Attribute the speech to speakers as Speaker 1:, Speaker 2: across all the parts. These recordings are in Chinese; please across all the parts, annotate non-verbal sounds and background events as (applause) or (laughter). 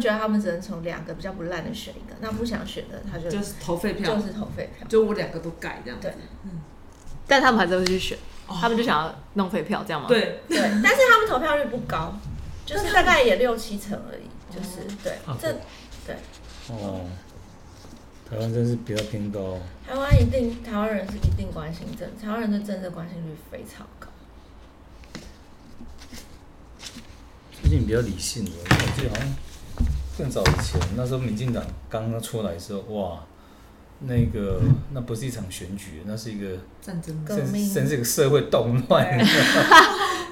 Speaker 1: 觉得他们只能从两个比较不烂的选一个，那不想选的他就
Speaker 2: 就是投废票，
Speaker 1: 就是投废票。
Speaker 2: 就我两个都改这样子。
Speaker 1: 对
Speaker 3: 但他们还是会去选，他们就想要弄废票，这样吗？，
Speaker 2: 对，
Speaker 1: 对，但是他们投票率不高，就是大概也六七成而已，就是对
Speaker 4: 啊
Speaker 1: 这
Speaker 4: 对哦，台湾真是比较偏高。
Speaker 1: 台湾一定台湾人是一定关心政，台湾人对政治关心率非常高。
Speaker 4: 最近比较理性了，我记得好像更早以前，那时候民进党刚刚出来的时候，哇，那个那不是一场选举，那是一个
Speaker 2: 战争
Speaker 1: 革
Speaker 4: 甚至
Speaker 1: 命
Speaker 4: 甚至一个社会动乱。
Speaker 1: 对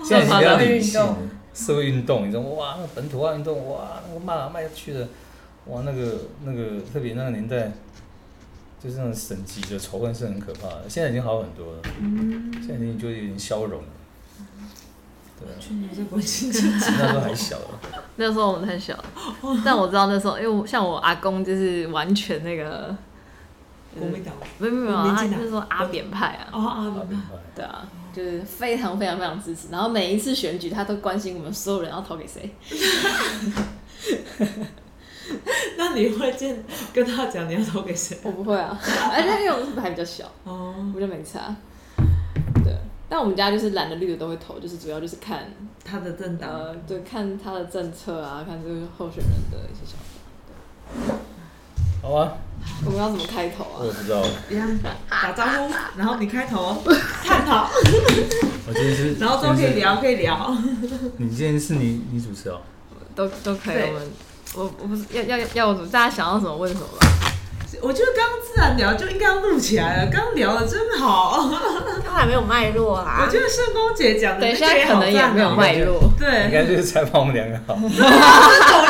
Speaker 4: 现在已经比较理性
Speaker 1: 社会运动，
Speaker 4: 社会运动，你说哇，那个本土化运动，哇，那个骂来骂去的，哇，那个那个特别那个年代，就是那种省级的仇恨是很可怕的。现在已经好很多了，现在已经就有点消融了。
Speaker 2: 去年在关心政治，(laughs)
Speaker 4: 那时候还小了。
Speaker 3: 那时候我们太小了，但我知道那时候，因为我像我阿公就是完全那个，
Speaker 2: 国民党。
Speaker 3: 没有没有没有，他
Speaker 2: 民进党。
Speaker 3: 就是说阿扁派啊，
Speaker 2: 哦啊，
Speaker 4: 啊
Speaker 2: 明白
Speaker 4: 明白
Speaker 3: 对啊，就是非常非常非常支持，然后每一次选举他都关心我们所有人要投给谁，(laughs)
Speaker 2: 那你会见跟他讲你要投给谁？
Speaker 3: 我不会啊，而且因为我们还比较小，
Speaker 2: 哦，
Speaker 3: 我就没差。对，但我们家就是蓝的绿的都会投，就是主要就是看
Speaker 2: 他的政党
Speaker 3: 呃，对，看他的政策啊，看这个候选人的一些想法。
Speaker 4: 好啊，
Speaker 3: 我们要怎么开头啊
Speaker 4: 我？也不知道，
Speaker 2: 一样打招呼，(laughs) 然后你开头 (laughs) 探讨，
Speaker 4: 我今天是，(laughs)
Speaker 2: 然后都可以聊，可以聊。
Speaker 4: 你今天是你你主持哦，
Speaker 3: 都都可以，我们我我不是要要要我怎么？大家想要什么问什么吧。
Speaker 2: 我觉得刚刚自然聊就应该要录起来了，刚刚聊的真好。
Speaker 1: 他还没有脉络啊
Speaker 2: 我，觉得圣公姐讲的
Speaker 3: 等一下可能也没有脉络。
Speaker 2: 对应，
Speaker 4: 该就是采访我们两个好。
Speaker 2: 我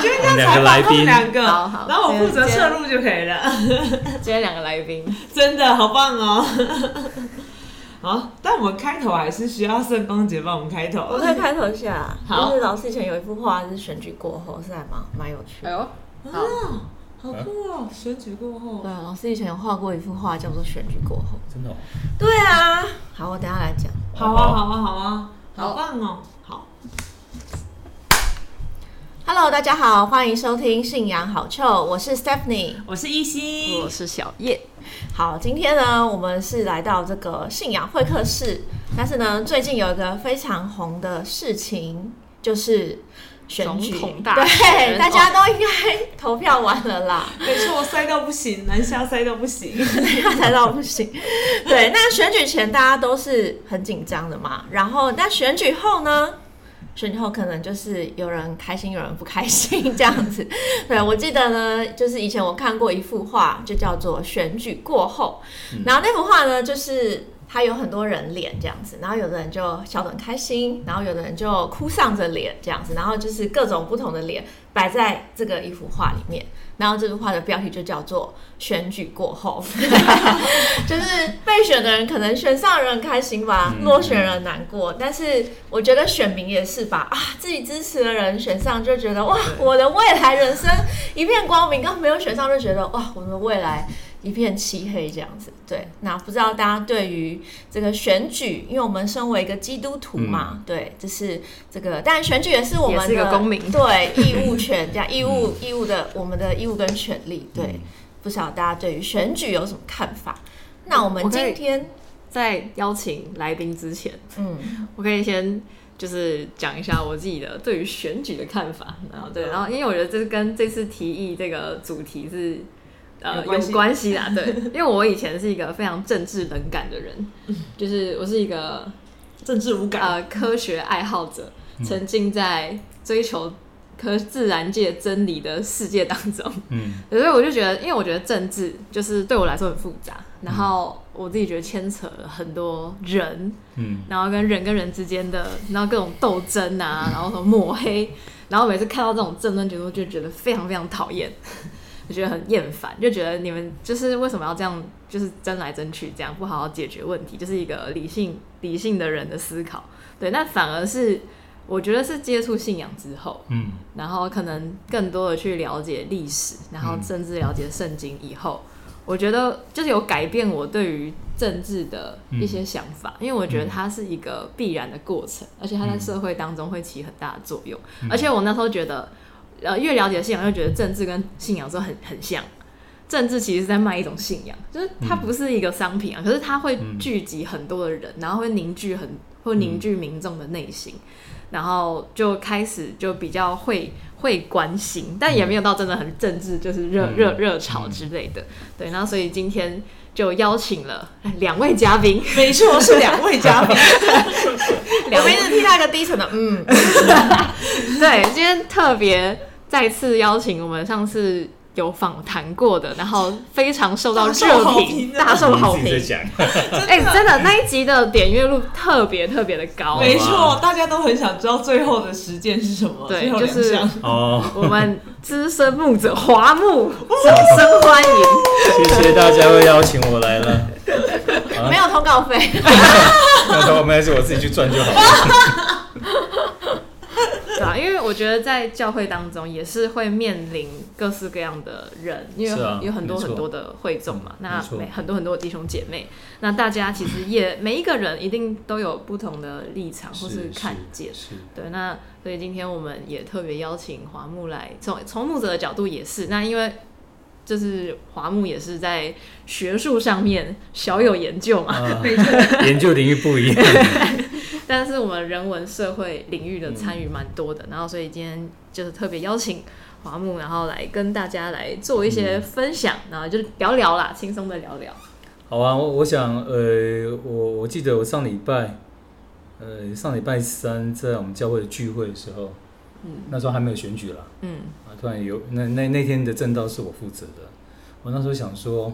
Speaker 2: 觉得应该采访他们两个，
Speaker 3: 好好
Speaker 2: 然后我负责摄录就可以了。
Speaker 3: 今天两个来宾，
Speaker 2: 真的好棒哦！好，但我们开头还是需要圣公姐帮我们开头。
Speaker 1: 我可以开头一下。
Speaker 2: 好
Speaker 1: 就是老师以前有一幅画是选举过后，是还蛮蛮有趣的。
Speaker 3: 哎呦，好，
Speaker 2: 啊，好酷哦！选举过后
Speaker 1: 对，，啊，老师以前有画过一幅画，叫做《选举过后
Speaker 4: 真的哦，》。
Speaker 1: 对啊，好，我等下来讲。
Speaker 2: 好啊，好啊，好啊，
Speaker 3: 好
Speaker 2: 好棒哦！好
Speaker 1: ，Hello，大家好，欢迎收听《信仰好臭》，我是 Stephanie。
Speaker 2: 我是一心
Speaker 3: 我，是小叶，
Speaker 1: 好，今天呢，我们是来到这个信仰会客室，但是呢，最近有一个非常红的事情，就是选举，对，大家都应该投票完了啦，(laughs)
Speaker 2: 没错，塞到不行，南下塞到不行。
Speaker 1: 塞到不行。对，那选举前大家都是很紧张的嘛，然后那选举后呢？选举后可能就是有人开心，有人不开心这样子。(laughs) 对我记得呢，就是以前我看过一幅画，就叫做《选举过后》，然后那幅画呢，就是它有很多人脸这样子，然后有的人就笑得很开心，然后有的人就哭丧着脸这样子，然后就是各种不同的脸摆在这个一幅画里面。然后这幅画的标题就叫做“选举过后”，(laughs) 就是被选的人可能选上的人很开心吧，
Speaker 4: 嗯
Speaker 1: 落选人难过。但是我觉得选民也是吧，啊，自己支持的人选上就觉得哇，我的未来人生一片光明；刚没有选上就觉得哇，我的未来一片漆黑这样子。对，那不知道大家对于这个选举，因为我们身为一个基督徒嘛，对，这是这个，但选举也是我们的
Speaker 3: 也是一个公民
Speaker 1: 对义务权，(laughs) 这样义务义务的我们的义务跟权利，对，不知道大家对于选举有什么看法？那我们今天，
Speaker 3: 在邀请来宾之前，
Speaker 1: 嗯，
Speaker 3: 我可以先就是讲一下我自己的对于选举的看法，然后对，然后因为我觉得这跟这次提议这个主题是。呃，有
Speaker 2: 有关系。
Speaker 3: 关系啦，对，(laughs) 因为我以前是一个非常政治冷感的人，就是我是一个
Speaker 2: 政治无感，
Speaker 3: 呃科学爱好者，沉浸在追求科自然界真理的世界当中，
Speaker 4: 嗯，(laughs)
Speaker 3: 所以我就觉得，因为我觉得政治就是对我来说很复杂，然后我自己觉得牵扯了很多人，
Speaker 4: 嗯，
Speaker 3: 然后跟人跟人之间的，然后各种斗争啊，然后什么抹黑，然后每次看到这种政论节目，就觉得非常非常讨厌，就觉得很厌烦，就觉得你们就是为什么要这样，就是争来争去，这样不好好解决问题，就是一个理性理性的人的思考。对，那反而是我觉得是接触信仰之后，
Speaker 4: 嗯，
Speaker 3: 然后可能更多的去了解历史，然后甚至了解圣经以后，我觉得就是有改变我对于政治的一些想法，因为我觉得它是一个必然的过程，而且它在社会当中会起很大的作用。而且我那时候觉得，呃越了解信仰，就觉得政治跟信仰是很很像。政治其实是在卖一种信仰，就是它不是一个商品啊，可是它会聚集很多的人，然后会凝聚很会凝聚民众的内心，然后就开始就比较会会关心，但也没有到真的很政治，就是热
Speaker 4: 嗯。
Speaker 3: 热热潮之类的。对，然后所以今天就邀请了两位嘉宾，(laughs)
Speaker 2: 没错，是两位嘉宾，(laughs)
Speaker 1: 我们一直听到一个低沉的嗯，(laughs)
Speaker 3: 对，今天特别再次邀请我们上次有访谈过的，然后非常受到热评，大受好评。(laughs) 哎、真的那一集的点阅率特别特别的高，
Speaker 2: 没错，大家都很想知道最后的实践是什么，
Speaker 3: 对
Speaker 2: 最后两
Speaker 3: 就是。
Speaker 4: 哦，
Speaker 3: 我们资深牧者华木，掌声欢迎。
Speaker 4: 谢谢大家会邀请我来了。
Speaker 1: 没有通告费，
Speaker 4: 那时候没关系，我自己去赚就好了。(laughs)
Speaker 3: 对啊，(laughs) 因为我觉得在教会当中也是会面临各式各样的人，因为有很多很多的会众嘛，那每很多很多的弟兄姐妹，那大家其实也每一个人一定都有不同的立场或是看见。
Speaker 4: 是
Speaker 3: 对，那所以今天我们也特别邀请华木来，从从牧者的角度也是，那因为就是华木也是在学术上面小有研究嘛，
Speaker 4: 啊，(laughs) 研究领域不一样。(laughs)
Speaker 3: 但是我们人文社会领域的参与蛮多的，然后所以今天就是特别邀请华木，然后来跟大家来做一些分享，然后就聊聊啦，轻松的聊聊。
Speaker 4: 好啊，我我想，呃，我我记得我上礼拜，呃，上礼拜三在我们教会的聚会的时候，
Speaker 3: 嗯。
Speaker 4: 那时候还没有选举啦，
Speaker 3: 嗯。
Speaker 4: 啊，突然有那那那天的正道是我负责的，我那时候想说，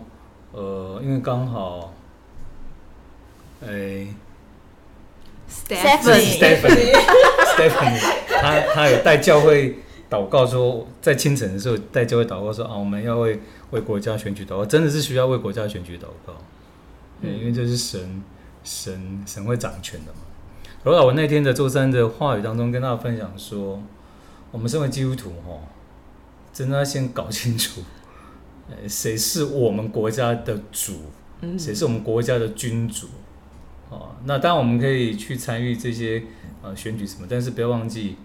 Speaker 4: 呃，因为刚好，哎、
Speaker 1: Stephanie
Speaker 4: Stephanie，他他有带教会祷告说，在清晨的时候带教会祷告说啊，我们要为为国家选举祷告，真的是需要为国家选举祷告，对，因为这是神神神会掌权的嘛。罗老我那天的周三的话语当中跟大家分享说，我们身为基督徒哈，真的要先搞清楚，呃，谁是我们国家的主，
Speaker 3: 嗯。
Speaker 4: 谁是我们国家的君主？哦，那当然我们可以去参与这些呃选举什么，但是不要忘记，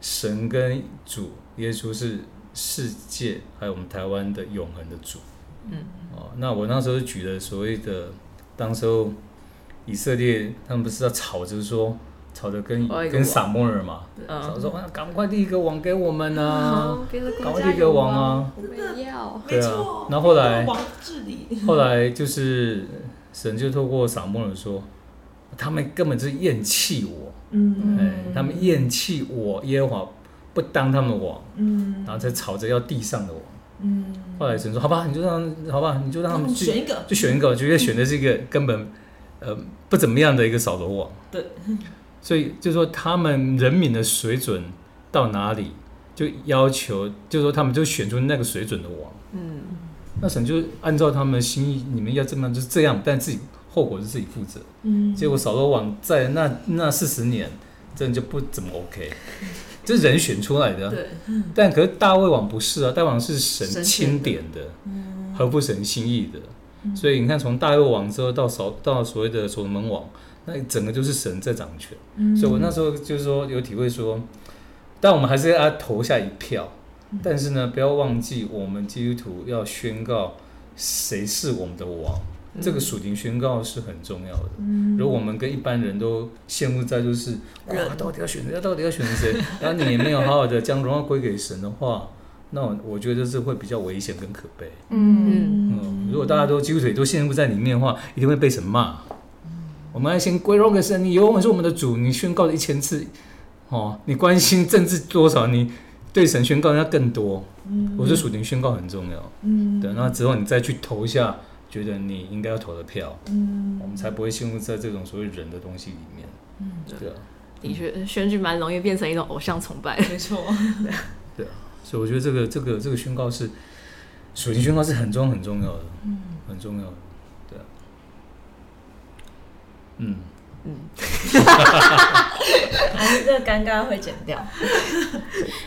Speaker 4: 神跟主耶稣是世界还有我们台湾的永恒的主。
Speaker 3: 嗯，
Speaker 4: 哦，那我那时候举了所谓的，当时候以色列他们不是要吵着说，吵着跟跟撒摩尔嘛，
Speaker 3: 嗯
Speaker 4: 吵着说啊赶快立一个王给我们啊，
Speaker 3: 哦别的国
Speaker 4: 赶快立一个王啊，
Speaker 3: 我们要。
Speaker 4: 对啊
Speaker 2: 没错，
Speaker 4: 然后后来
Speaker 2: 王治理，
Speaker 4: 后来就是神就透过撒摩尔说，他们根本就是厌弃我，
Speaker 2: 嗯。
Speaker 4: 哎，他们厌弃我耶和华，不当他们的王，
Speaker 2: 嗯。
Speaker 4: 然后才吵着要地上的王。
Speaker 2: 嗯，
Speaker 4: 后来神说，好吧，你就让好吧，你就让他们去
Speaker 2: 选一个，
Speaker 4: 就选一个，就觉得选的是一个根本呃不怎么样的一个扫罗王。
Speaker 2: 对，
Speaker 4: 所以就说他们人民的水准到哪里，就要求，就说他们就选出那个水准的王。
Speaker 3: 嗯。
Speaker 4: 那神就按照他们的心意，你们要这么样就是这样，但自己后果是自己负责。
Speaker 2: 嗯
Speaker 4: 结果扫罗王在那那四十年，真的就不怎么 OK，(laughs) 这是人选出来的啊。
Speaker 2: 对，
Speaker 4: 但可是大卫王不是啊，大卫王是神
Speaker 2: 神
Speaker 4: 钦点的，合乎神心意的。所以你看，从大卫王之后到扫到所谓的所罗门王，那整个就是神在掌权。嗯所以我那时候就是说有体会说，但我们还是要投下一票，但是呢，不要忘记我们基督徒要宣告谁是我们的王。这个属灵宣告是很重要的。如果我们跟一般人都陷入在就是哇，到底要选谁？到底要选谁？(laughs) 然后你也没有好好的将荣耀归给神的话，那我我觉得这会比较危险跟可悲。
Speaker 1: 嗯，
Speaker 4: 嗯，如果大家都基督徒都陷入在里面的话，一定会被神骂。我们要先归荣给神，你永远是我们的主，你宣告了一千次，哦，你关心政治多少，你对神宣告要更多。我觉得属灵宣告很重要。
Speaker 2: 嗯
Speaker 4: 对，那之后你再去投下觉得你应该要投的票，
Speaker 2: 嗯。
Speaker 4: 我们才不会陷入在这种所谓人的东西里面。
Speaker 2: 嗯，
Speaker 4: 对。啊，
Speaker 3: 的确，选举蛮容易变成一种偶像崇拜。
Speaker 2: 没错，(laughs)
Speaker 4: 对啊，所以我觉得这个这个这个宣告是属性宣告是很重很重要的，
Speaker 2: 嗯。
Speaker 4: 很重要的，对啊，嗯。(laughs)
Speaker 1: 还是这个尴尬会剪掉。(laughs)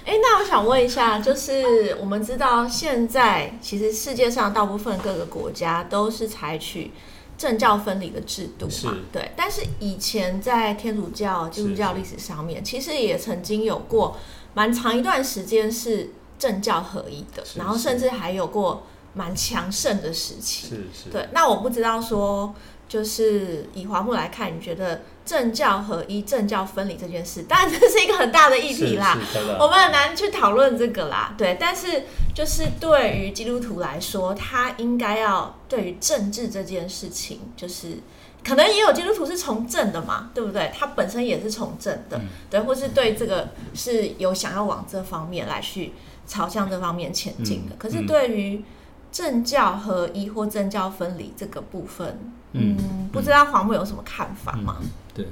Speaker 1: 哎、那我想问一下，就是我们知道现在其实世界上大部分各个国家都是采取政教分离的制度嘛，对。但是以前在天主教、基督教历史上面，其实也曾经有过蛮长一段时间是政教合一的，
Speaker 4: 是
Speaker 1: 然后甚至还有过蛮强盛的时期。
Speaker 4: 是是，
Speaker 1: 对，那我不知道说，就是以华木来看，你觉得政教合一、政教分离这件事，当然这是一个很大的议题啦。我们很难去讨论这个啦，对，但是就是对于基督徒来说，他应该要对于政治这件事情，就是可能也有基督徒是从政的嘛，对不对？他本身也是从政的，
Speaker 4: 嗯
Speaker 1: 对，或是对这个是有想要往这方面来去朝向这方面前进的。
Speaker 4: 嗯
Speaker 1: 可是对于政教合一或政教分离这个部分，
Speaker 4: 嗯
Speaker 1: 嗯，不知道黄木有什么看法吗？
Speaker 4: 对，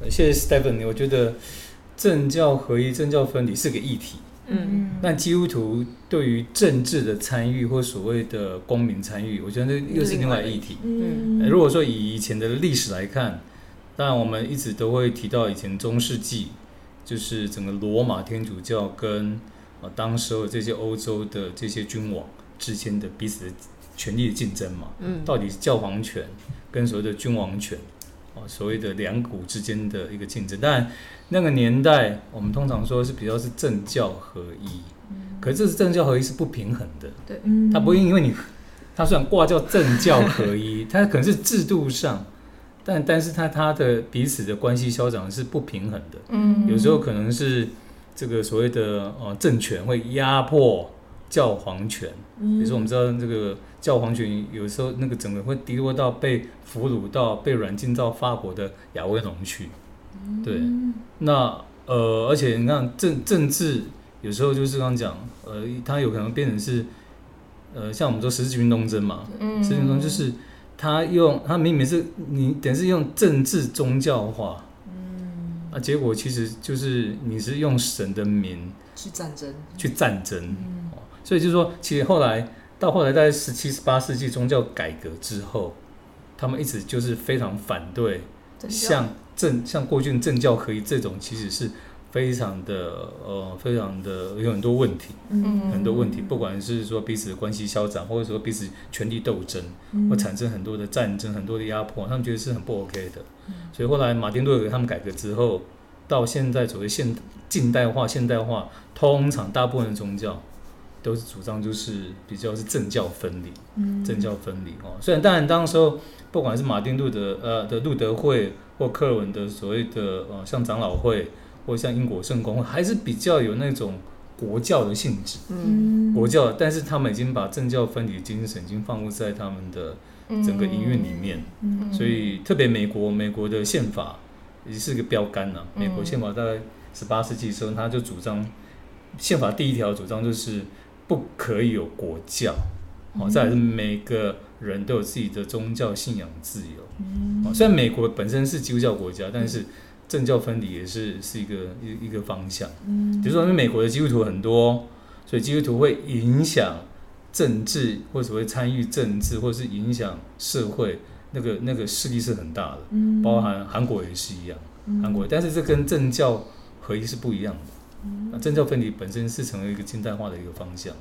Speaker 4: 呃谢谢 Stephanie。我觉得政教合一、政教分离是个议题，
Speaker 3: 嗯，
Speaker 4: 但基督徒对于政治的参与或所谓的公民参与，我觉得这又是另外一议题。
Speaker 1: 嗯
Speaker 4: 呃如果说以以前的历史来看，当然我们一直都会提到以前中世纪，就是整个罗马天主教跟呃当时候这些欧洲的这些君王之间的彼此的权力的竞争嘛，
Speaker 3: 嗯。
Speaker 4: 到底是教皇权跟所谓的君王权，哦，所谓的两股之间的一个竞争。当然，那个年代我们通常说是比较是政教合一，可是这是政教合一是不平衡的，对。
Speaker 1: 嗯
Speaker 4: 它不会因为你，它虽然挂叫政教合一，(laughs) 它可能是制度上，但但是它它的彼此的关系消长是不平衡的。
Speaker 1: 嗯。
Speaker 4: 有时候可能是这个所谓的呃政权会压迫教皇权，比如说我们知道这个教皇权有时候那个整个会低落到被俘虏到被软禁到法国的亚威农去，对，那呃而且你看政政治有时候就是刚刚讲，呃它有可能变成是呃像我们说十字军东征嘛，
Speaker 1: 嗯。
Speaker 4: 十字军东征就是他用他明明是你等于是用政治宗教化。嗯，啊结果其实就是你是用神的名
Speaker 2: 去战争，
Speaker 4: 去战争，哦所以就是说，其实后来到后来大概十七、十八世纪宗教改革之后，他们一直就是非常反对像政像过去的政教合一这种，其实是非常的呃非常的有很多问题，
Speaker 1: 嗯
Speaker 4: 很多问题，不管是说彼此的关系消长，或者说彼此权力斗争，会产生很多的战争、很多的压迫，他们觉得是很不 OK 的。所以后来马丁路德他们改革之后，到现在所谓现近代化、现代化，通常大部分的宗教都是主张就是比较是政教分离，政教分离哦。虽然当然当时候不管是马丁路德呃的路德会或克尔文的所谓的呃像长老会或像英国圣公会，还是比较有那种国教的性质。
Speaker 3: 嗯。
Speaker 4: 国教，但是他们已经把政教分离的精神已经放入在他们的整个营运里面，
Speaker 1: 嗯。
Speaker 4: 所以特别美国美国的宪法也是个标杆呐、啊美国宪法大概十八世纪的时候，他就主张宪法第一条主张就是不可以有国教，哦，再是每个人都有自己的宗教信仰自由。哦，虽然美国本身是基督教国家，但是政教分离也是是一个一一个方向。嗯比如说，因为美国的基督徒很多，所以基督徒会影响政治，或者会参与政治，或是影响社会，那个那个势力是很大的。嗯包含韩国也是一样，韩国，但是这跟政教合一是不一样的。那政教分离本身是成为一个近代化的一个方向，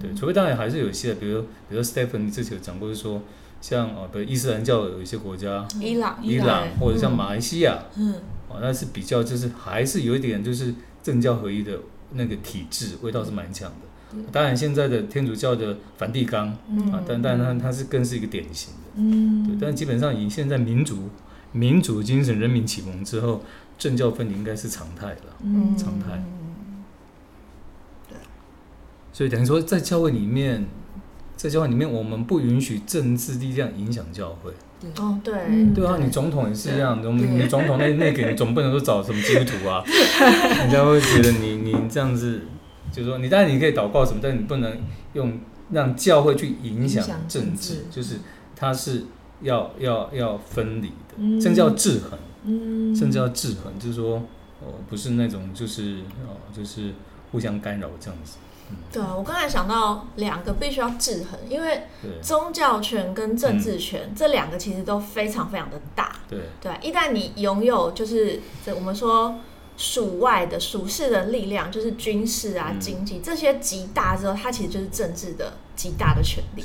Speaker 4: 对，除非当然还是有一些，比如比如说 Stephen 之前有讲过，就是说像啊，比如伊斯兰教有一些国家，
Speaker 1: 伊朗
Speaker 4: 伊朗或者像马来西亚，
Speaker 2: 嗯，
Speaker 4: 哦，那是比较就是还是有一点就是政教合一的那个体制，味道是蛮强的。当然，现在的天主教的梵蒂冈啊，但但它它是更是一个典型的，
Speaker 2: 嗯。
Speaker 4: 对。但基本上以现在民主民主精神、人民启蒙之后，政教分离应该是常态了。
Speaker 1: 嗯。
Speaker 4: 常态。所以等于说，在教会里面，在教会里面，我们不允许政治力量影响教会。
Speaker 1: 哦，对，
Speaker 3: 嗯。
Speaker 4: 对啊，你总统也是一样，我们你总统那那个你总不能说找什么基督徒啊，(laughs) 人家会觉得你你这样子，就是说你当然你可以祷告什么，但你不能用让教会去影响政治，就是它是要要要分离的，
Speaker 2: 嗯。
Speaker 4: 甚至要制衡，
Speaker 2: 嗯。
Speaker 4: 甚至要制衡，就是说哦不是那种就是哦就是互相干扰这样子，
Speaker 1: 对啊，我刚才想到两个必须要制衡，因为宗教权跟政治权、这两个其实都非常非常的大。
Speaker 4: 对。
Speaker 1: 对，一旦你拥有就是这我们说属外的属世的力量，就是军事啊、
Speaker 4: 嗯
Speaker 1: 经济这些极大之后，它其实就是政治的极大的权
Speaker 4: 利。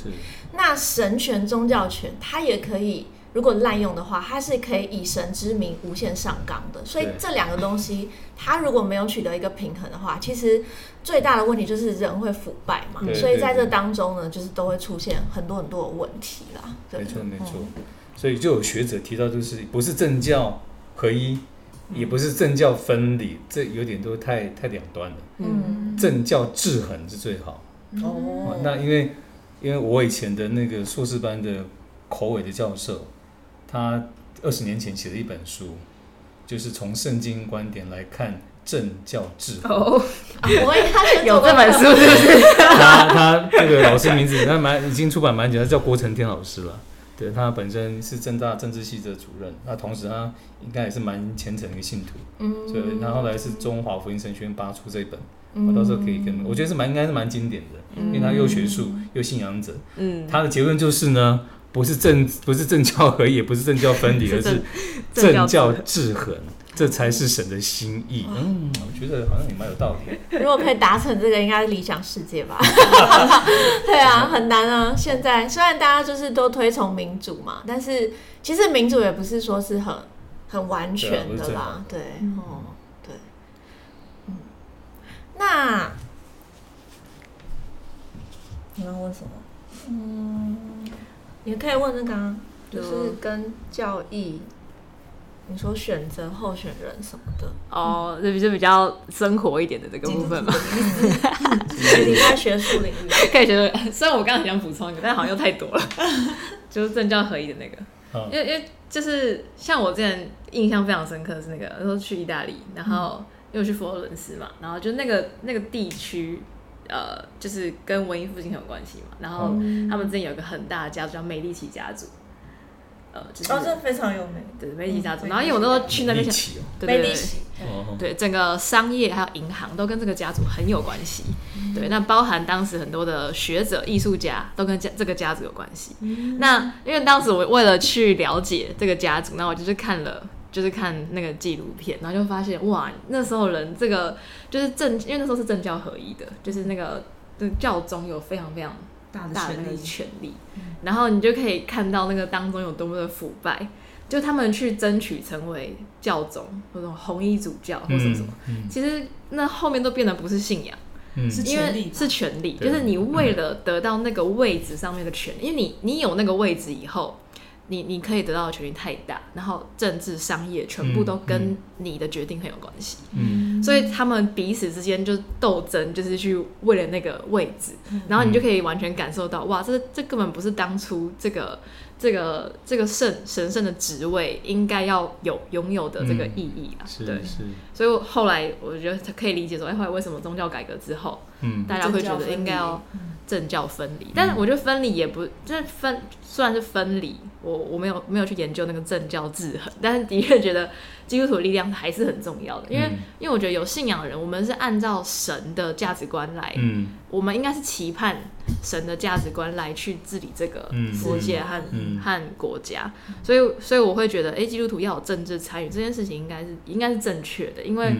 Speaker 1: 那神权、宗教权，它也可以，如如果滥用的话，它是可以以神之名无限上纲的。所以这两个东西，它如果没有取得一个平衡的话，其实最大的问题就是人会腐败嘛。所以在这当中呢，就是都会出现很多很多的问题啦。对
Speaker 4: 没错没错
Speaker 1: 嗯。
Speaker 4: 所以就有学者提到，就是不是政教合一，也不是政教分离，这有点都太太两端了。
Speaker 1: 嗯
Speaker 4: 政教制衡是最好。
Speaker 2: 哦
Speaker 4: 那因为因为我以前的那个硕士班的口尾的教授，他二十年前写了一本书，就是从圣经观点来看政教制衡。
Speaker 3: 哦，(laughs)
Speaker 1: 啊我也他是
Speaker 3: 有这本书是不是？(laughs)
Speaker 4: 他他这个老师名字，他蛮已经出版蛮久，他叫郭成天老师了。对他本身是正大政治系的主任，那同时他应该也是蛮虔诚的一个信徒，
Speaker 1: 嗯。
Speaker 4: 所以他后来是中华福音神学院扒出这一本，
Speaker 1: 嗯。
Speaker 4: 我到时候可以跟，我觉得是蛮应该是蛮经典的，因为他又学术又信仰者，
Speaker 3: 嗯，
Speaker 4: 他的结论就是呢，不是政不是政教合一，也不是政教分离，(laughs) 而是
Speaker 3: 政
Speaker 4: 政教制衡，这才是神的心意。嗯，我觉得好像也蛮有道理。
Speaker 1: 如果可以达成这个，应该是理想世界吧？(laughs) 对啊，很难啊。现在虽然大家就是都推崇民主嘛，但是其实民主也不是说是很很完全的啦。对，哦，对，嗯，那你要问什么？嗯，你可以问那个、啊，就是跟教义，你说选择候选人什么的，
Speaker 3: 哦，这比就比较生活一点的这个部分嘛，
Speaker 1: 离开学术领域。(laughs)
Speaker 3: 可以学术，(laughs) 虽然我刚刚很想补充一个，但好像又太多了，(laughs) 就是政教合一的那个，
Speaker 4: 嗯。
Speaker 3: 因为因为就是像我之前印象非常深刻的是那个，那时候去意大利，然后因为我去佛罗伦斯嘛，然后就那个那个地区。呃，就是跟文艺复兴很有关系嘛，然后他们之前有一个很大的家族叫美第奇家族，呃，就是、
Speaker 1: 哦，这非常有名。
Speaker 3: 对美第奇家族，
Speaker 1: 嗯
Speaker 3: 然后因为我那时候去那边对对对，
Speaker 4: 哦，
Speaker 3: 对，整个商业还有银行都跟这个家族很有关系。对，那包含当时很多的学者、艺术家都跟家这个家族有关系。那因为当时我为了去了解这个家族，那我就是看了。就是看那个纪录片，然后就发现哇，那时候人这个就是政，因为那时候是政教合一的，就是那个那个教宗有非常非常
Speaker 2: 大的
Speaker 3: 大的
Speaker 2: 权利，
Speaker 3: 权利，然后你就可以看到那个当中有多么的腐败，就他们去争取成为教宗或者红衣主教或什么什么，
Speaker 4: 嗯
Speaker 3: 其实那后面都变得不是信仰，
Speaker 4: 嗯。
Speaker 2: 是
Speaker 3: 因为是权利，就是你为了得到那个位置上面的权利，因为你你有那个位置以后。你你可以得到的权利太大，然后政治、商业全部都
Speaker 4: 嗯。
Speaker 3: 跟你的决定很有关系，
Speaker 4: 嗯
Speaker 3: 所以他们彼此之间就斗争，就是去为了那个位置，然后你就可以完全感受到，哇，这这根本不是当初这个这个这个圣神圣的职位应该要有拥有的这个意义啊，对，
Speaker 4: 是。是，
Speaker 3: 所以我后来我觉得可以理解说，哎，后来为什么宗教改革之后，
Speaker 4: 嗯
Speaker 3: 大家会觉得应该要政教分离，但是我觉得分离也不就是分，虽然是分离，我我没有没有去研究那个政教制衡，但是的确觉得基督徒的力量还是很重要的，因为、
Speaker 4: 嗯。
Speaker 3: 因为我觉得有信仰的人，我们是按照神的价值观来，
Speaker 4: 嗯。
Speaker 3: 我们应该是期盼神的价值观来去治理这个
Speaker 4: 嗯。
Speaker 3: 世界和、
Speaker 4: 嗯。
Speaker 3: 和国家，所以所以我会觉得，哎，基督徒要有政治参与这件事情应该是应该是正确的，因为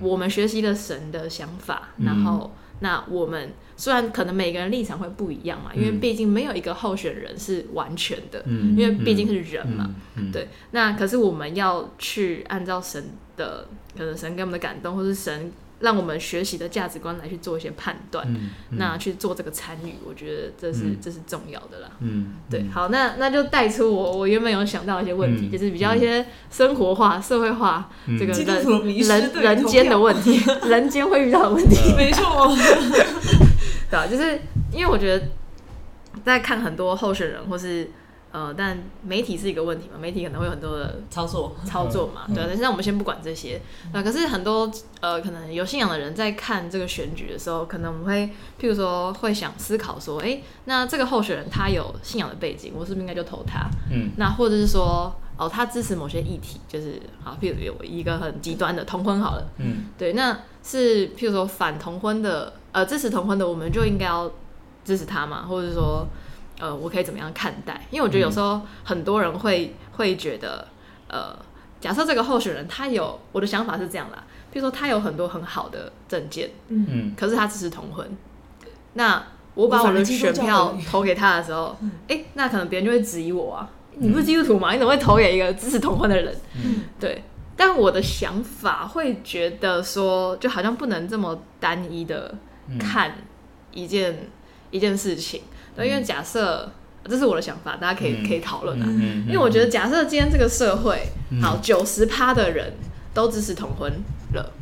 Speaker 3: 我们学习了神的想法，
Speaker 4: 嗯。
Speaker 3: 然后那我们虽然可能每个人立场会不一样嘛，因为
Speaker 4: 嗯。
Speaker 3: 毕竟没有一个候选人是完全的，
Speaker 4: 嗯
Speaker 3: 因为毕竟是人嘛，
Speaker 4: 嗯，嗯，
Speaker 3: 对。那可是我们要去按照神的，可能神给我们的感动，或是神让我们学习的价值观来去做一些判断，
Speaker 4: 嗯，嗯。
Speaker 3: 那去做这个参与，我觉得这是、
Speaker 4: 嗯。
Speaker 3: 这是重要的啦。
Speaker 4: 嗯
Speaker 3: 对，
Speaker 4: 嗯
Speaker 3: 好，那那就带出我我原本有想到一些问题，
Speaker 4: 嗯
Speaker 3: 就是比较一些生活化、社会化、
Speaker 4: 嗯
Speaker 3: 这个人人人间的
Speaker 2: 票
Speaker 3: 问题，人间会遇到的问题，
Speaker 4: 嗯。
Speaker 2: 没错，(laughs) (laughs) (laughs)
Speaker 3: 对啊，就是因为我觉得在看很多候选人或是呃，但媒体是一个问题嘛，媒体可能会有很多的
Speaker 2: 操作，
Speaker 3: 操作嘛，
Speaker 4: 嗯
Speaker 3: 对啊。但是我们先不管这些，那、可是很多呃，可能有信仰的人在看这个选举的时候，可能我们会，譬如说会想思考说，哎、那这个候选人他有信仰的背景，我是不是应该就投他？
Speaker 4: 嗯
Speaker 3: 那或者是说，哦，他支持某些议题，就是啊，譬如有一个很极端的同婚好了，
Speaker 4: 嗯
Speaker 3: 对，那是譬如说反同婚的，呃，支持同婚的，我们就应该要支持他嘛，或者说，呃，我可以怎么样看待？因为我觉得有时候很多人会会觉得，呃，假设这个候选人他有，我的想法是这样啦，譬如说他有很多很好的证件，
Speaker 4: 嗯。
Speaker 3: 可是他支持同婚，那我把
Speaker 2: 我
Speaker 3: 我的选票投给他的时候，哎、那可能别人就会质疑我啊，你不是基督徒吗？你怎么会投给一个支持同婚的人？
Speaker 4: 嗯
Speaker 3: 对，但我的想法会觉得说，就好像不能这么单一的
Speaker 4: 嗯
Speaker 3: 看一件、一件事情。对，因为假设这是我的想法，大家可以、
Speaker 4: 嗯。
Speaker 3: 可以讨论啊。
Speaker 4: 嗯。
Speaker 3: 因为我觉得，假设今天这个社会
Speaker 4: 嗯。
Speaker 3: 好九十趴的人都支持同婚了，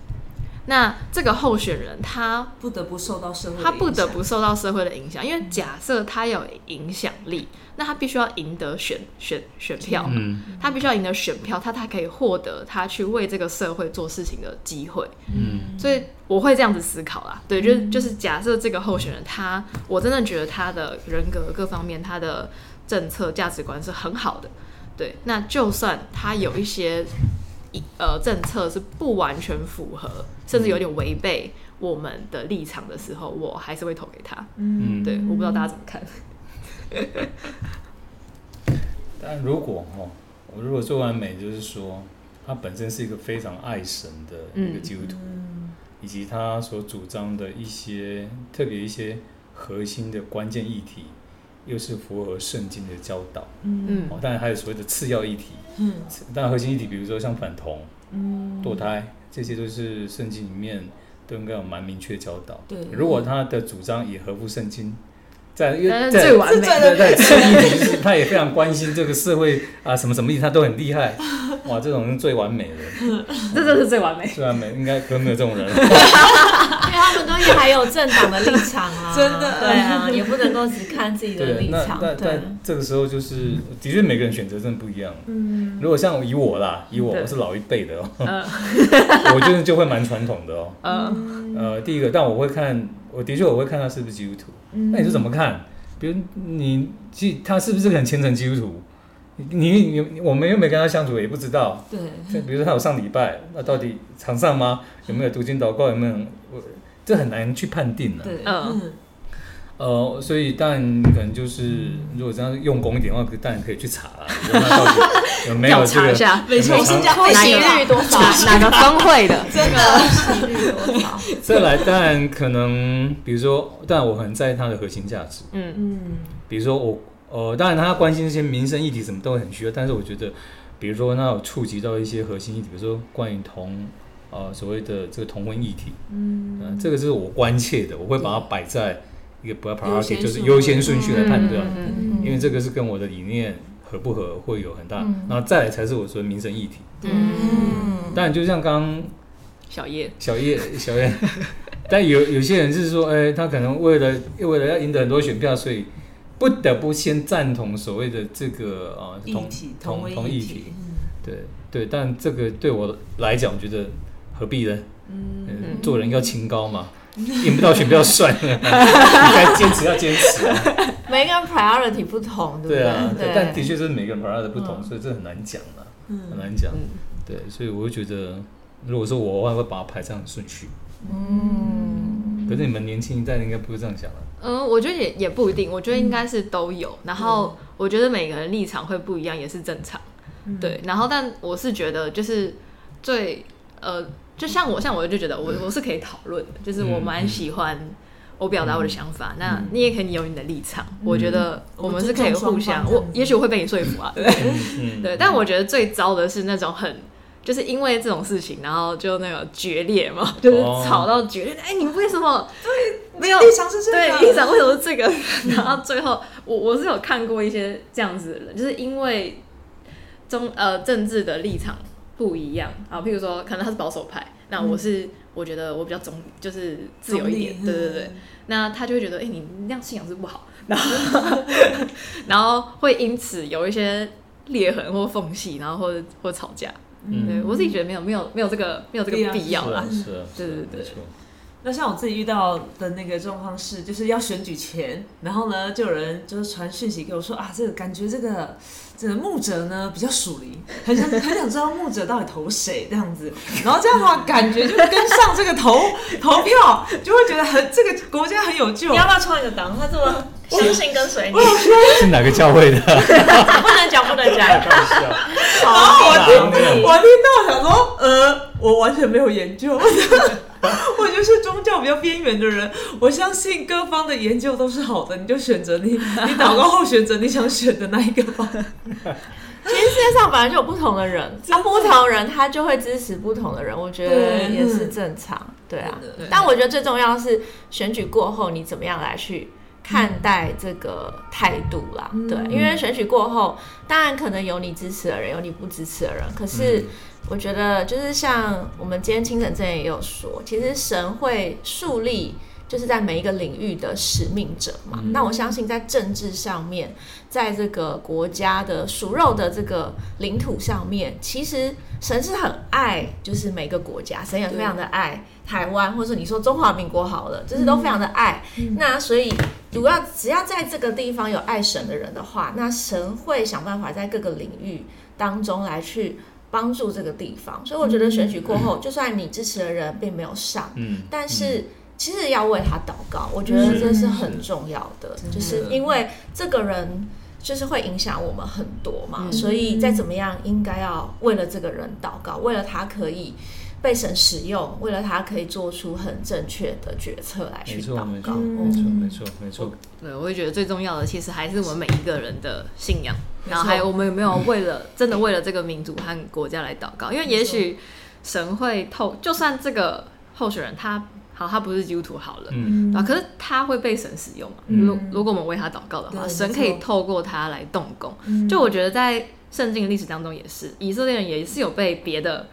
Speaker 3: 那这个候选人他
Speaker 2: 不得不受到社会的
Speaker 3: 他不得
Speaker 2: 影响
Speaker 3: 不受到社会的影响，因为假设他有影响力，那他必须要赢得选选选票，
Speaker 4: 嗯。
Speaker 3: 他必须要赢得选票，他才可以获得他去为这个社会做事情的机会。
Speaker 4: 嗯。
Speaker 3: 所以我会这样子思考啦，对，就是就是假设这个候选人他，我真的觉得他的人格各方面，他的政策价值观是很好的，对，那就算他有一些一呃政策是不完全符合，甚至有点违背我们的立场的时候，我还是会投给他。
Speaker 4: 嗯，
Speaker 3: 对，我不知道大家怎么看。
Speaker 4: 但如果哈，我如果做完美，就是说他本身是一个非常爱神的一个基督徒，以及他所主张的一些特别一些核心的关键议题，又是符合圣经的教导。
Speaker 3: 嗯
Speaker 4: 哦，当然还有所谓的次要议题，
Speaker 2: 嗯
Speaker 4: 当然核心议题，比如说像反同、
Speaker 2: 嗯
Speaker 4: 堕胎，这些都是圣经里面都应该有蛮明确教导。
Speaker 2: 对
Speaker 4: 如果他的主张也合乎圣经，在因为在
Speaker 3: 最完美
Speaker 4: 的在，次议题就是他也非常关心这个社会啊，什么什么议题他都很厉害，哇，这种是最完美的，
Speaker 3: 这真的是最完美。
Speaker 4: 最完美，应该可能没有这种人。
Speaker 1: 们都也还有政党的立场啊，(laughs)
Speaker 2: 真的
Speaker 1: 对啊，也不能够只看自己的立场，对
Speaker 4: 但但，这个时候就是，的确每个人选择真的不一样。
Speaker 2: 嗯
Speaker 4: 如果像以我啦，以我我是老一辈的哦，
Speaker 3: 嗯 (laughs)
Speaker 4: 我觉得就会蛮传统的哦。
Speaker 3: 嗯
Speaker 4: 呃，第一个，但我会看，我的确我会看他是不是基督徒。那你是怎么看？比如你，其他是不是很虔诚基督徒？你你你我们又没跟他相处，也不知道。
Speaker 2: 对
Speaker 4: 像比如说他有上礼拜，那到底常上吗？有没有读经祷告？有没有？我这很难去判定的、
Speaker 2: 对
Speaker 3: 嗯
Speaker 2: 嗯
Speaker 4: 呃，所以当然可能就是，如果这样用功一点的话，当然可以去查啦，比如说他到底有没有
Speaker 3: 调
Speaker 4: 这个？
Speaker 3: 查一下
Speaker 2: 新加坡
Speaker 1: 出席
Speaker 2: 行
Speaker 1: 率多少？
Speaker 3: 哪哪个分会的？(laughs)
Speaker 2: 真的
Speaker 1: 出席率多少？(laughs)
Speaker 4: 再来，当然可能，比如说，当然我很在意它的核心价值。
Speaker 3: 嗯
Speaker 2: 嗯
Speaker 4: 比如说我，呃，当然他关心这些民生议题什么都很需要，但是我觉得，比如说那有触及到一些核心议题，比如说关于同，呃，所谓的这个同婚议题，
Speaker 2: 嗯
Speaker 4: 呃，这个是我关切的，我会把它摆在一个不要 priority，就是
Speaker 2: 优
Speaker 4: 优
Speaker 2: 先顺序
Speaker 4: 来判断，
Speaker 3: 嗯
Speaker 4: 因为这个是跟我的理念合不合会有很大，
Speaker 1: 嗯
Speaker 4: 然后再来才是我说的民生议题。
Speaker 1: 嗯，
Speaker 4: 当然，就像刚刚
Speaker 3: 小叶，
Speaker 4: 小叶小叶，(laughs) 但有有些人是说，哎、他可能为了为了要赢得很多选票，所以不得不先赞同所谓的这个呃同同
Speaker 2: 同
Speaker 4: 议题，，对对，但这个对我来讲，我觉得何必呢？
Speaker 2: 嗯
Speaker 4: 嗯，做人要清高嘛，赢不到选票算了，(laughs) 你该坚持要坚持啊。
Speaker 1: 每个人 priority 不同，对不
Speaker 4: 对啊，
Speaker 1: 对，
Speaker 4: 但的确是每个人 priority 不同，
Speaker 1: 嗯
Speaker 4: 所以这很难讲啊，很
Speaker 2: 嗯
Speaker 4: 难讲。
Speaker 3: 嗯
Speaker 4: 对，所以我会觉得，如果说我的话，会把它排这样的顺序。
Speaker 1: 嗯，
Speaker 4: 可是你们年轻一代应该不会这样想啊。
Speaker 3: 嗯，我觉得也也不一定，我觉得应该是都有。然后我觉得每个人立场会不一样，也是正常。对，然后但我是觉得就是最呃，就像我像我就觉得我我是可以讨论的，就是我蛮喜欢我表达我的想法，那你也可以有你的立场，我觉得我们是可以互相，我也许我会被你说服啊，(laughs) 对对？但我觉得最糟的是那种很。就是因为这种事情，然后就那个决裂嘛，(laughs) 就是
Speaker 4: 哦
Speaker 3: 吵到决裂。哎、你为什么对没有
Speaker 2: 立场是这个，
Speaker 3: 对，立场为什么是这个？(laughs) 然后最后，我我是有看过一些这样子的人，就是因为中呃政治的立场不一样啊，譬如说可能他是保守派，那我是、我觉得我比较中，就是自由一点，对对对。那他就会觉得，哎、你那样信仰是不好，(laughs) 然后 (laughs) 然后会因此有一些裂痕或缝隙，然后或者或吵架。
Speaker 4: 嗯
Speaker 3: 对我自己觉得没有没有没有这个没有这个
Speaker 2: 必要
Speaker 3: 啦
Speaker 4: 是啊，。是啊，
Speaker 3: 对对对
Speaker 4: 没错。
Speaker 2: 那像我自己遇到的那个状况是，就是要选举前，然后呢，就有人就是传讯息给我说啊，这个感觉这个这个牧者呢比较属灵，很想很想知道牧者到底投谁这样子，然后这样的话感觉就跟上这个投投票，就会觉得很这个国家很有救
Speaker 1: 你。要不要创一个党？他这么相信跟随你，
Speaker 4: 是哪个教会的？(laughs)
Speaker 1: 不能讲，不能讲。
Speaker 4: 开玩笑。
Speaker 2: 然后我听我听到想说，呃，我完全没有研究，(laughs) 我觉得是宗教比较边缘的人，我相信各方的研究都是好的，你就选择你 (laughs) 你祷告后选择你想选的那一个吧。(laughs)
Speaker 1: 其实世界上本来就有不同的人，那不同的人他就会支持不同的人，我觉得也是正常，对啊。但我觉得最重要是选举过后你怎么样来去看待这个态度啦，
Speaker 2: 嗯。
Speaker 1: 对，因为选举过后，当然可能有你支持的人，有你不支持的人，可是我觉得就是像我们今天清晨正也有说，其实神会树立。就是在每一个领域的使命者嘛，那我相信在政治上面，在这个国家的属肉的这个领土上面，其实神是很爱，就是每个国家，神也非常的爱台湾，或者说你说中华民国好了，就是都非常的爱。那所以，如果要只要在这个地方有爱神的人的话，那神会想办法在各个领域当中来去帮助这个地方。所以我觉得选举过后，就算你支持的人并没有上，
Speaker 4: 嗯，
Speaker 1: 但是其实要为他祷告，我觉得这是很重要的，就是因为这个人就是会影响我们很多嘛，
Speaker 3: 嗯。
Speaker 1: 所以再怎么样，应该要为了这个人祷告，为了他可以被神使用，为了他可以做出很正确的决策来去
Speaker 4: 没错，没
Speaker 1: 祷告。
Speaker 4: 错，
Speaker 1: 嗯
Speaker 4: 没错，没错，没错。
Speaker 3: 对，我也觉得最重要的其实还是我们每一个人的信仰，然后还有我们有没有为了真的为了这个民族和国家来祷告，因为也许神会透，就算这个候选人他好，他不是基督徒好了。
Speaker 4: 嗯，
Speaker 3: 啊，可是他会被神使用嘛？
Speaker 2: 嗯
Speaker 3: 如如果我们为他祷告的话，神可以透过他来动工。
Speaker 2: 嗯
Speaker 3: 就我觉得在圣经的历史当中也是，以色列人也是有被别的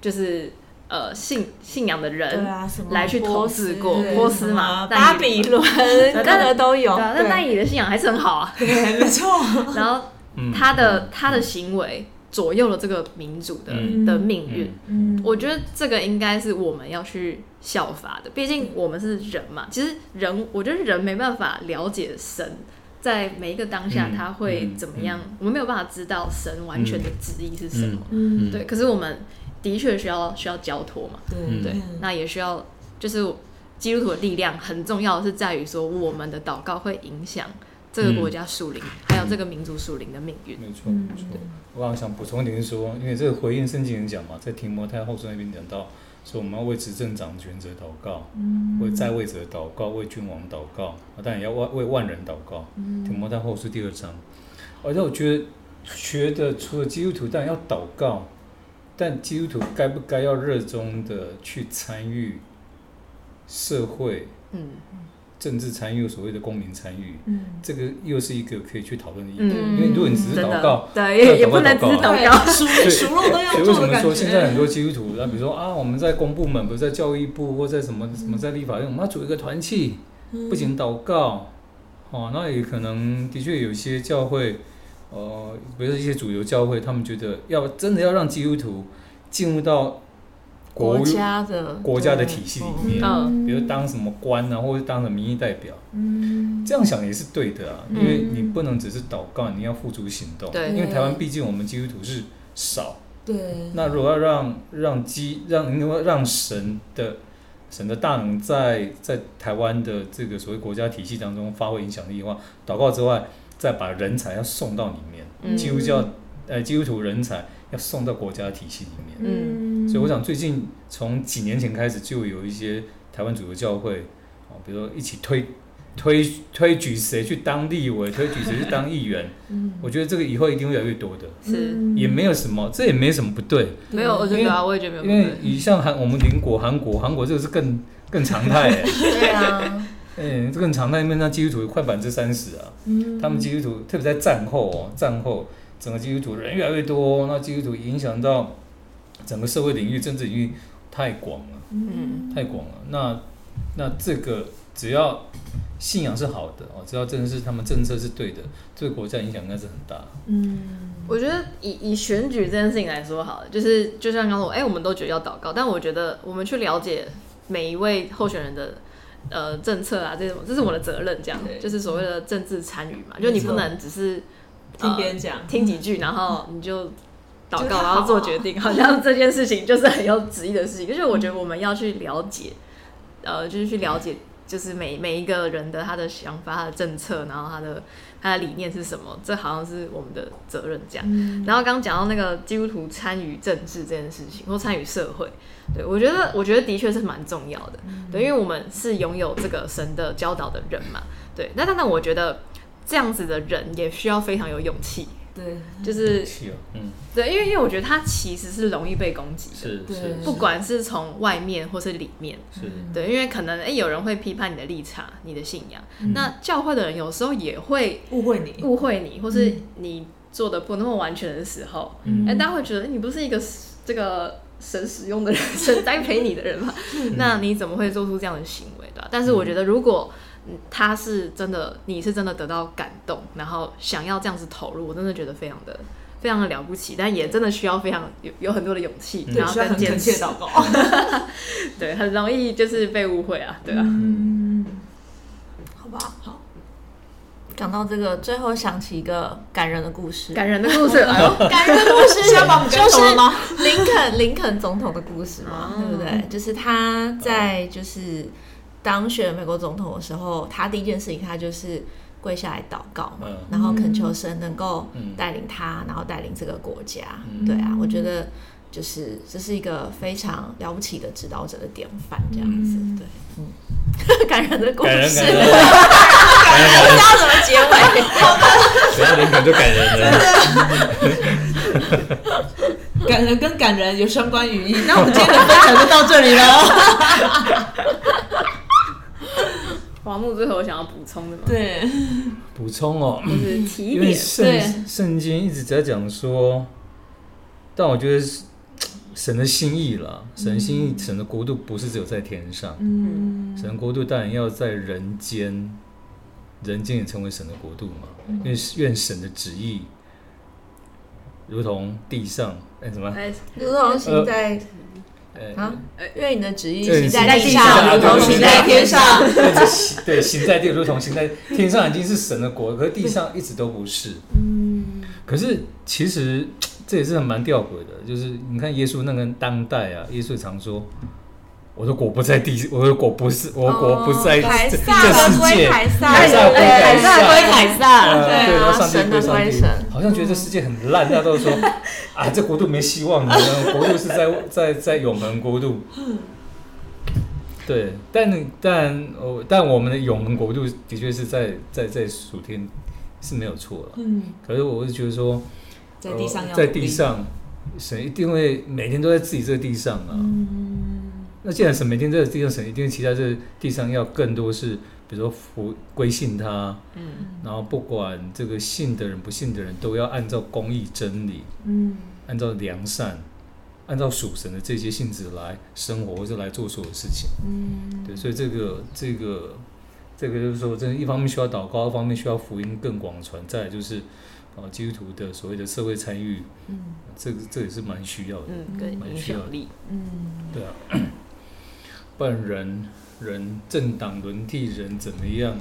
Speaker 3: 就是呃信信仰的
Speaker 1: 对
Speaker 3: 人
Speaker 1: 啊，什么
Speaker 3: 来去投资过波斯嘛，
Speaker 1: 巴比伦，(laughs) 各
Speaker 3: 但
Speaker 1: 个都有。
Speaker 3: 对啊，但
Speaker 1: 对
Speaker 3: 但以理的信仰还是很好啊。(laughs)
Speaker 2: 没错，(laughs)
Speaker 3: 然后
Speaker 4: 嗯
Speaker 3: 他的他的行为左右了这个民族的
Speaker 4: 嗯
Speaker 3: 的命运。
Speaker 2: 嗯
Speaker 3: 我觉得这个应该是我们要去效法的，毕竟我们是人嘛。其实人，我觉得人没办法了解神在每一个当下
Speaker 4: 嗯
Speaker 3: 他会
Speaker 4: 嗯
Speaker 3: 怎么样，我们没有办法知道神完全的旨意是什么。
Speaker 2: 嗯
Speaker 3: 对，可是我们的确需要需要交托嘛，
Speaker 2: 对
Speaker 4: 嗯
Speaker 3: 对，那也需要就是基督徒的力量很重要的是在于说，我们的祷告会影响这个国家属灵，还有这个民族属灵的命运。
Speaker 4: 没错，
Speaker 2: 嗯
Speaker 4: 没错。我刚刚想补充一点是说，因为这个回应圣经人讲嘛，在提摩太后书那边讲到，说我们要为执政掌权者祷告，为在位者祷告，为君王祷告，啊当然也要为为万人祷告。提摩太后书第二章，而且我觉得觉得除了基督徒当然要祷告，但基督徒该不该要热衷的去参与社会
Speaker 3: 嗯。
Speaker 4: 政治参与，所谓的公民参与，
Speaker 2: 嗯。
Speaker 4: 这个又是一个可以去讨论的议题。
Speaker 3: 嗯，
Speaker 4: 因为如果你只是祷告，
Speaker 3: 对，也也不能只是
Speaker 4: 祷告。
Speaker 2: 熟熟肉都要
Speaker 4: 所以为什么。说现在很多基督徒，那比如说啊，我们在公部门，比如在教育部或在什么什么在立法院，我们要组一个团契，
Speaker 2: 嗯。
Speaker 4: 不仅祷告，哦，那也可能的确有些教会，呃，比如说一些主流教会，他们觉得要真的要让基督徒进入到国
Speaker 1: 国家的
Speaker 4: 国家的体系里面，
Speaker 3: 嗯。
Speaker 4: 比如当什么官啊，或者当什么民意代表，
Speaker 2: 嗯。
Speaker 4: 这样想也是对的啊，因为你不能只是祷告，你要付诸行动。
Speaker 3: 对。
Speaker 4: 因为台湾毕竟我们基督徒是少，
Speaker 2: 对，
Speaker 4: 那如果要让让基让因为让神的神的大能在在台湾的这个所谓国家体系当中发挥影响力的话，祷告之外，再把人才要送到里面，
Speaker 3: 嗯。
Speaker 4: 基督教呃基督徒人才要送到国家体系里面。
Speaker 3: 嗯。
Speaker 4: 所以我想最近从几年前开始，就有一些台湾主流教会啊，比如说一起推推推举谁去当立委，(laughs) 推举谁去当议员。
Speaker 2: 嗯。
Speaker 4: 我觉得这个以后一定会越来越多的，
Speaker 3: 是。
Speaker 4: 也没有什么，这也没什么不对。
Speaker 3: 没有，我觉得啊，我也觉得
Speaker 4: 因
Speaker 3: 没有不对。
Speaker 4: 为以像韩我们邻国韩国，韩国这个是更更常态。哎，(laughs)
Speaker 1: 对啊，
Speaker 4: 嗯，这个常态，因为那基督徒快百分之三十啊，
Speaker 2: 嗯
Speaker 4: 他们基督徒特别在战后哦，战后整个基督徒人越来越多，那基督徒影响到整个社会领域、政治领域太广了，
Speaker 3: 嗯
Speaker 4: 太广了。那那这个只要信仰是好的哦，只要真的是他们政策是对的，对国家影响应该是很大。
Speaker 2: 嗯
Speaker 3: 我觉得以以选举这件事情来说好了，就是就像刚刚我，哎、我们都觉得要祷告，但我觉得我们去了解每一位候选人的呃政策啊，这种这是我的责任，这样就是所谓的政治参与嘛，就你不能只是
Speaker 2: 听别人讲
Speaker 3: 呃听几句，然后你就祷告，然后做决定，(laughs) 好像这件事情就是很有旨意的事情。就是我觉得我们要去了解，呃，就是去了解就是每每一个人的他的想法、他的政策，然后他的他的理念是什么，这好像是我们的责任这样。然后刚刚讲到那个基督徒参与政治这件事情，或参与社会，对我觉得我觉得的确是蛮重要的，对，因为我们是拥有这个神的教导的人嘛，对。那但但我觉得这样子的人也需要非常有勇气，
Speaker 2: 对，
Speaker 3: 就是
Speaker 4: 气哦，嗯，
Speaker 3: 对，因为因为我觉得他其实是容易被攻击的，
Speaker 4: 是是，
Speaker 3: 不管是从外面或是里面。
Speaker 4: 是。
Speaker 3: 对，因为可能哎、诶有人会批判你的立场、你的信仰，那教会的人有时候也会
Speaker 2: 误会你，
Speaker 3: 误会你，或是你做的不那么完全的时候，哎、大家会觉得你不是一个这个神使用的人，(laughs) 神栽培你的人嘛？那你怎么会做出这样的行为对吧、但是我觉得，如果嗯他是真的，你是真的得到感动，然后想要这样子投入，我真的觉得非常的。非常的了不起，但也真的需要非常有有很多的勇气，然后
Speaker 2: 需要
Speaker 3: 跟坚持
Speaker 2: 祷告。(laughs)
Speaker 3: 对，很容易就是被误会啊，对啊，
Speaker 2: 嗯，
Speaker 1: 好吧，好。讲到这个，最后想起一个感人的故事。
Speaker 3: 感人的故事，(laughs)
Speaker 1: 感人的故事 (laughs) 就是林肯林肯总统的故事嘛，
Speaker 3: 哦
Speaker 1: 对不对？就是他在就是当选美国总统的时候，他第一件事情他就是跪下来祷告嘛，
Speaker 4: 嗯
Speaker 1: 然后恳求神能够
Speaker 4: 嗯
Speaker 1: 带领他，然后带领这个国家。
Speaker 4: 嗯
Speaker 1: 对啊，我觉得就是这是一个非常了不起的指导者的典范，这样子。对，嗯，(laughs) 感人的故
Speaker 4: 感人
Speaker 1: 事，
Speaker 4: 感人，
Speaker 1: 不知道怎么结尾。
Speaker 4: 只要灵感就感人了。
Speaker 2: 感人跟感人有相关语义。那我们今天的分享就到这里了。
Speaker 3: 华木最后有想要补充的吗？，
Speaker 2: 对，
Speaker 4: 补充哦，
Speaker 3: 就是提
Speaker 4: 因为圣圣经一直在讲说，但我觉得神的心意啦，神的心意，神的国度不是只有在天上，
Speaker 2: 嗯，
Speaker 4: 神的国度当然要在人间，人间也成为神的国度嘛，因为愿神的旨意如同地上，哎什么？
Speaker 3: 哎，
Speaker 1: 如同行在
Speaker 4: 呃
Speaker 1: 啊，愿你的旨意
Speaker 4: 对
Speaker 1: 行在地上，
Speaker 3: 在
Speaker 1: 如同行在天上。
Speaker 4: 对 (laughs) 行在地如同行在天上，已经是神的国，可是地上一直都不是。
Speaker 2: 嗯，
Speaker 4: 可是其实这也是蛮吊诡的，就是你看耶稣那个当代啊，耶稣也常说。我的国不在地，我的国不是，我的国不在这、世界。
Speaker 1: 归凯撒，
Speaker 4: 凯撒归凯
Speaker 3: 凯撒归凯撒，
Speaker 4: 呃
Speaker 1: 对
Speaker 4: 归好像觉得这世界很烂，大家都说 (laughs) 啊，这国度没希望了，(laughs) 国度是在在在永恒国度。对，但但哦，但我们的永恒国度的确是在在在属天是没有错了。
Speaker 2: 嗯，
Speaker 4: 可是我是觉得说，
Speaker 2: 在地上
Speaker 4: 呃在地上，神一定会每天都在自己这个地上啊。
Speaker 2: 嗯
Speaker 4: 那既然神每天在这个地上，神一定会期待这个地上要更多是，比如说服归信他，
Speaker 3: 嗯，
Speaker 4: 然后不管这个信的人不信的人，都要按照公义真理，
Speaker 2: 嗯。
Speaker 4: 按照良善，按照属神的这些性质来生活，或者来做所有事情。
Speaker 2: 嗯，
Speaker 4: 对，所以这个这个这个就是说，这一方面需要祷告，一方面需要福音更广传，再来就是啊基督徒的所谓的社会参与，
Speaker 2: 嗯。
Speaker 4: 这个这也是蛮需要的。
Speaker 3: 嗯，跟影响力，
Speaker 2: 嗯
Speaker 4: 对啊，(clears throat) 不然人人政党轮替，人怎么样？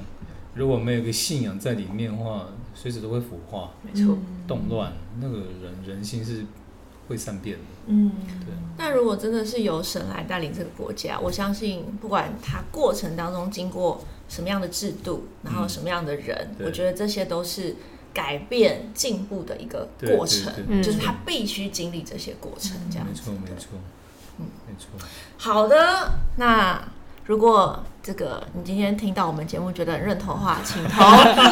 Speaker 4: 如果没有一个信仰在里面的话，随时都会腐化、
Speaker 3: 没错，
Speaker 4: 动乱，那个人人心是会善变的。
Speaker 2: 嗯，
Speaker 4: 对。啊，
Speaker 1: 那如果真的是由神来带领这个国家，我相信不管它过程当中经过什么样的制度，然后什么样的人，
Speaker 4: 对。
Speaker 1: 我觉得这些都是改变、进步的一个
Speaker 4: 对
Speaker 1: 过程就是他必须经历这些过程，这样子。
Speaker 4: 没错，。没错，
Speaker 1: 嗯
Speaker 4: 没错。
Speaker 1: 好的，那如果这个你今天听到我们节目觉得很认同的话，请投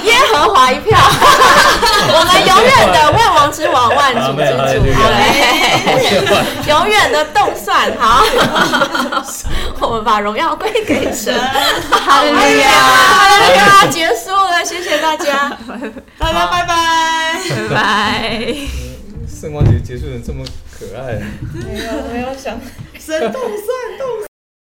Speaker 1: 耶和华一票。(laughs) 我们永远的万王之王，万主之主，对，永远的动算。好，我们把荣耀归给神。(laughs)
Speaker 3: 好利
Speaker 1: 哎呀，
Speaker 3: 路亚，
Speaker 1: 哈利亚，结束了，谢谢大家。(laughs)
Speaker 2: 大家拜拜。
Speaker 3: 拜拜。
Speaker 4: 圣光节结束的这么可爱。(laughs)
Speaker 1: 没有，没有想。(laughs)
Speaker 2: 神动算动。